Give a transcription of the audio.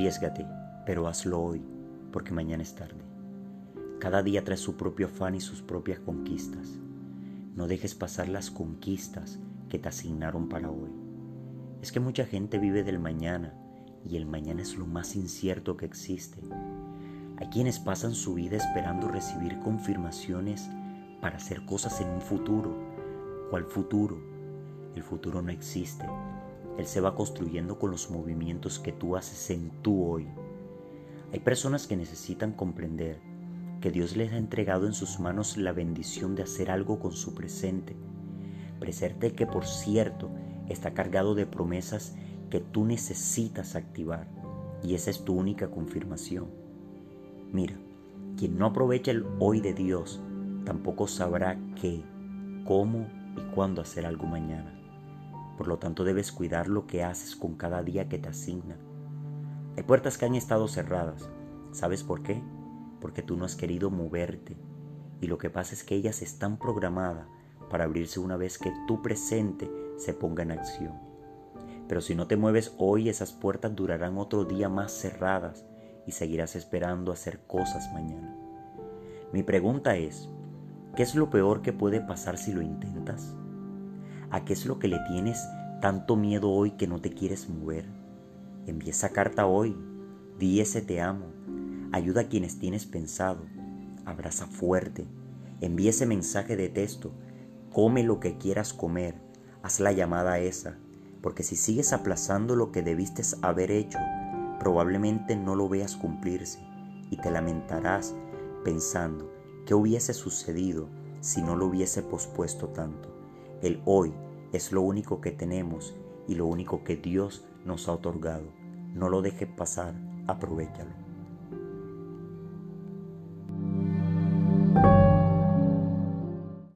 Arriesgate, pero hazlo hoy, porque mañana es tarde. Cada día trae su propio afán y sus propias conquistas. No dejes pasar las conquistas que te asignaron para hoy. Es que mucha gente vive del mañana y el mañana es lo más incierto que existe. Hay quienes pasan su vida esperando recibir confirmaciones para hacer cosas en un futuro. ¿Cuál futuro? El futuro no existe. Él se va construyendo con los movimientos que tú haces en tu hoy. Hay personas que necesitan comprender que Dios les ha entregado en sus manos la bendición de hacer algo con su presente. Presente que por cierto está cargado de promesas que tú necesitas activar y esa es tu única confirmación. Mira, quien no aprovecha el hoy de Dios tampoco sabrá qué, cómo y cuándo hacer algo mañana. Por lo tanto debes cuidar lo que haces con cada día que te asigna. Hay puertas que han estado cerradas. ¿Sabes por qué? Porque tú no has querido moverte. Y lo que pasa es que ellas están programadas para abrirse una vez que tu presente se ponga en acción. Pero si no te mueves hoy, esas puertas durarán otro día más cerradas y seguirás esperando hacer cosas mañana. Mi pregunta es, ¿qué es lo peor que puede pasar si lo intentas? ¿A qué es lo que le tienes tanto miedo hoy que no te quieres mover? Envía esa carta hoy, di ese te amo, ayuda a quienes tienes pensado, abraza fuerte, envía ese mensaje de texto, come lo que quieras comer, haz la llamada esa, porque si sigues aplazando lo que debiste haber hecho, probablemente no lo veas cumplirse y te lamentarás pensando qué hubiese sucedido si no lo hubiese pospuesto tanto. El hoy es lo único que tenemos y lo único que Dios nos ha otorgado. No lo dejes pasar, aprovechalo.